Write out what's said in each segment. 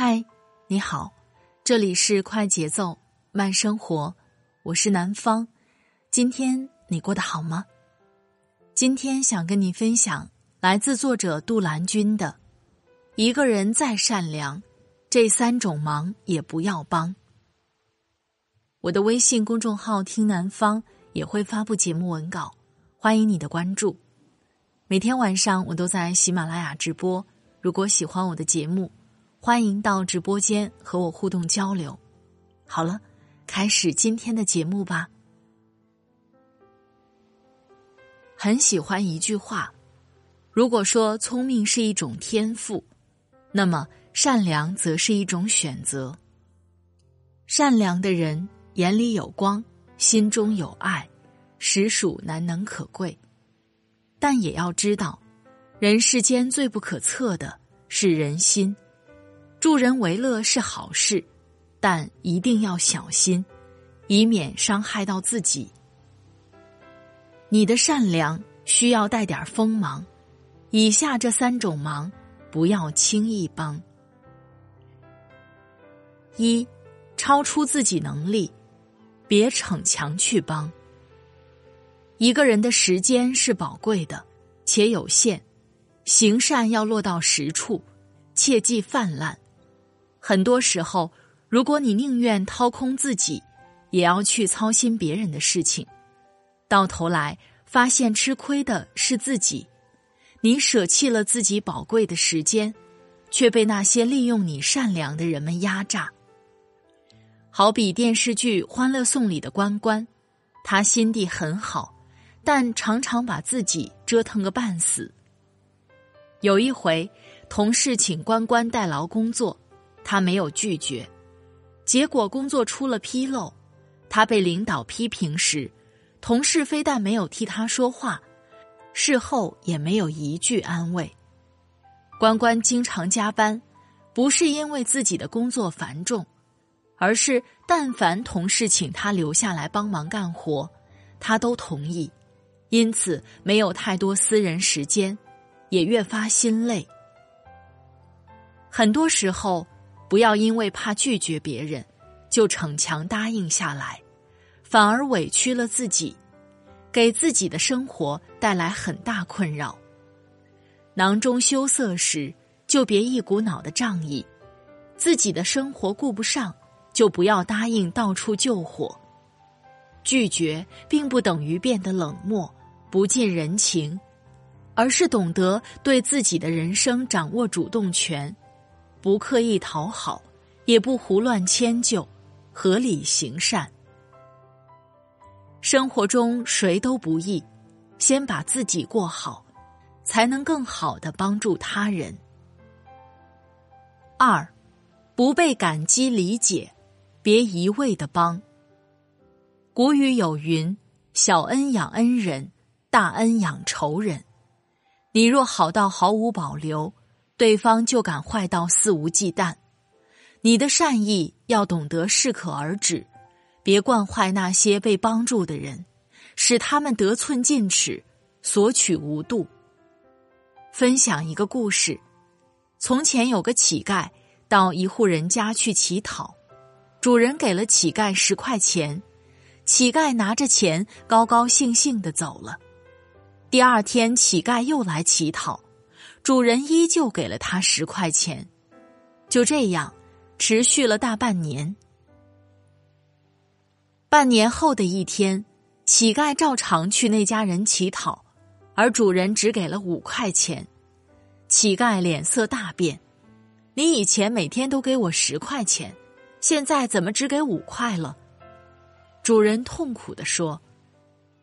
嗨，你好，这里是快节奏慢生活，我是南方。今天你过得好吗？今天想跟你分享来自作者杜兰君的：一个人再善良，这三种忙也不要帮。我的微信公众号“听南方”也会发布节目文稿，欢迎你的关注。每天晚上我都在喜马拉雅直播，如果喜欢我的节目。欢迎到直播间和我互动交流。好了，开始今天的节目吧。很喜欢一句话：如果说聪明是一种天赋，那么善良则是一种选择。善良的人眼里有光，心中有爱，实属难能可贵。但也要知道，人世间最不可测的是人心。助人为乐是好事，但一定要小心，以免伤害到自己。你的善良需要带点锋芒，以下这三种忙不要轻易帮：一、超出自己能力，别逞强去帮。一个人的时间是宝贵的，且有限，行善要落到实处，切忌泛滥。很多时候，如果你宁愿掏空自己，也要去操心别人的事情，到头来发现吃亏的是自己。你舍弃了自己宝贵的时间，却被那些利用你善良的人们压榨。好比电视剧《欢乐颂》里的关关，他心地很好，但常常把自己折腾个半死。有一回，同事请关关代劳工作。他没有拒绝，结果工作出了纰漏，他被领导批评时，同事非但没有替他说话，事后也没有一句安慰。关关经常加班，不是因为自己的工作繁重，而是但凡同事请他留下来帮忙干活，他都同意，因此没有太多私人时间，也越发心累。很多时候。不要因为怕拒绝别人，就逞强答应下来，反而委屈了自己，给自己的生活带来很大困扰。囊中羞涩时，就别一股脑的仗义；自己的生活顾不上，就不要答应到处救火。拒绝并不等于变得冷漠、不近人情，而是懂得对自己的人生掌握主动权。不刻意讨好，也不胡乱迁就，合理行善。生活中谁都不易，先把自己过好，才能更好的帮助他人。二，不被感激理解，别一味的帮。古语有云：“小恩养恩人，大恩养仇人。”你若好到毫无保留。对方就敢坏到肆无忌惮，你的善意要懂得适可而止，别惯坏那些被帮助的人，使他们得寸进尺，索取无度。分享一个故事：从前有个乞丐到一户人家去乞讨，主人给了乞丐十块钱，乞丐拿着钱高高兴兴的走了。第二天，乞丐又来乞讨。主人依旧给了他十块钱，就这样持续了大半年。半年后的一天，乞丐照常去那家人乞讨，而主人只给了五块钱。乞丐脸色大变：“你以前每天都给我十块钱，现在怎么只给五块了？”主人痛苦地说：“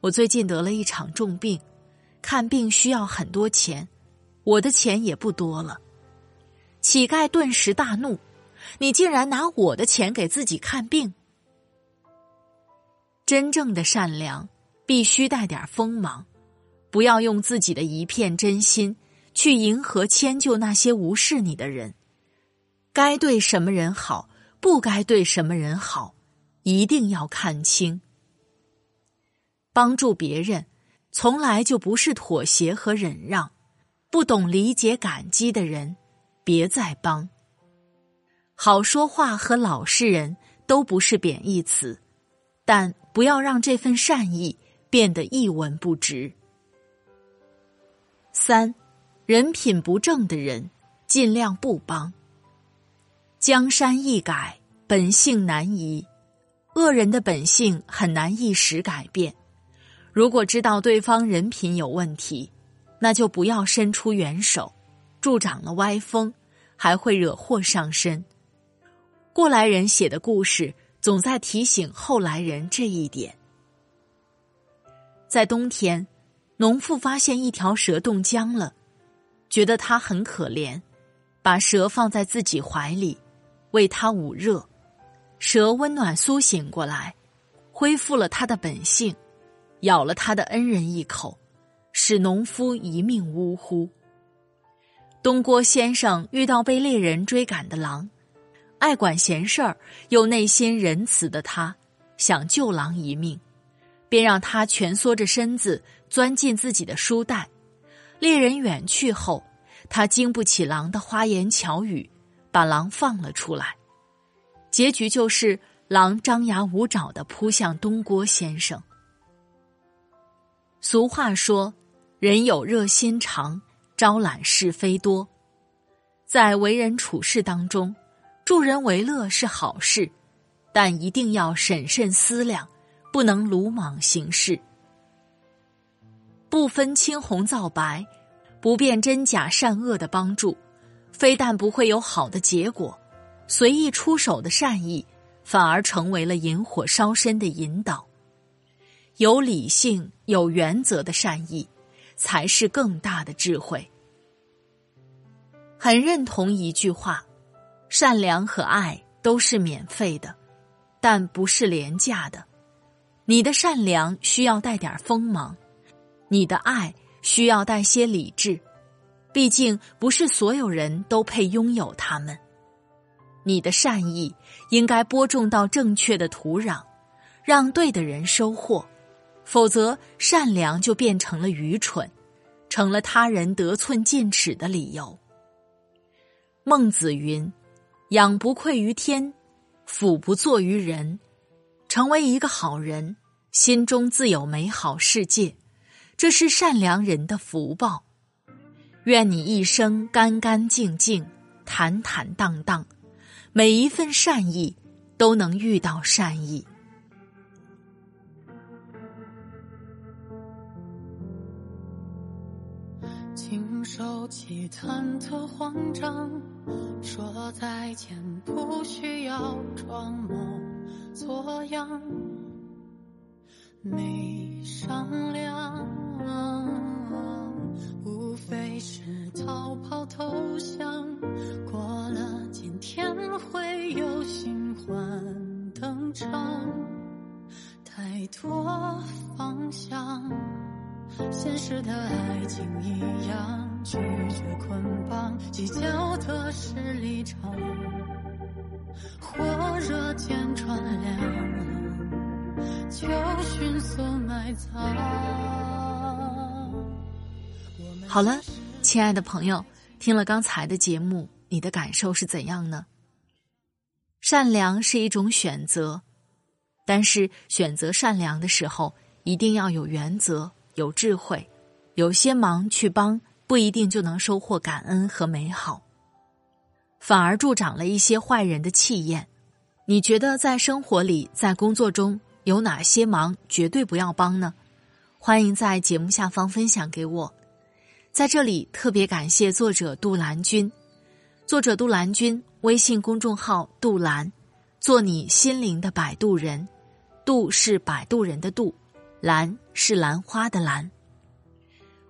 我最近得了一场重病，看病需要很多钱，我的钱也不多了。”乞丐顿时大怒：“你竟然拿我的钱给自己看病！”真正的善良必须带点锋芒，不要用自己的一片真心去迎合、迁就那些无视你的人。该对什么人好，不该对什么人好，一定要看清。帮助别人，从来就不是妥协和忍让。不懂理解、感激的人，别再帮。好说话和老实人都不是贬义词，但不要让这份善意变得一文不值。三，人品不正的人，尽量不帮。江山易改，本性难移。恶人的本性很难一时改变。如果知道对方人品有问题，那就不要伸出援手，助长了歪风，还会惹祸上身。过来人写的故事总在提醒后来人这一点。在冬天，农妇发现一条蛇冻僵了，觉得它很可怜，把蛇放在自己怀里。为它捂热，蛇温暖苏醒过来，恢复了它的本性，咬了它的恩人一口，使农夫一命呜呼。东郭先生遇到被猎人追赶的狼，爱管闲事儿又内心仁慈的他，想救狼一命，便让他蜷缩着身子钻进自己的书袋。猎人远去后，他经不起狼的花言巧语。把狼放了出来，结局就是狼张牙舞爪的扑向东郭先生。俗话说：“人有热心肠，招揽是非多。”在为人处事当中，助人为乐是好事，但一定要审慎思量，不能鲁莽行事。不分青红皂白，不辨真假善恶的帮助。非但不会有好的结果，随意出手的善意，反而成为了引火烧身的引导。有理性、有原则的善意，才是更大的智慧。很认同一句话：善良和爱都是免费的，但不是廉价的。你的善良需要带点锋芒，你的爱需要带些理智。毕竟不是所有人都配拥有它们。你的善意应该播种到正确的土壤，让对的人收获，否则善良就变成了愚蠢，成了他人得寸进尺的理由。孟子云：“养不愧于天，俯不作于人。”成为一个好人，心中自有美好世界，这是善良人的福报。愿你一生干干净净、坦坦荡荡，每一份善意都能遇到善意。收起忐忑慌张，说再见不需要装模作样，没商量。无非是逃跑投降，过了今天会有新欢登场。太多方向，现实的爱情一样，拒绝捆绑，计较的是立场。火热间穿凉，就迅速埋葬。好了，亲爱的朋友，听了刚才的节目，你的感受是怎样呢？善良是一种选择，但是选择善良的时候，一定要有原则、有智慧。有些忙去帮，不一定就能收获感恩和美好，反而助长了一些坏人的气焰。你觉得在生活里、在工作中有哪些忙绝对不要帮呢？欢迎在节目下方分享给我。在这里特别感谢作者杜兰君，作者杜兰君微信公众号杜兰，做你心灵的摆渡人，杜是摆渡人的杜，兰是兰花的兰。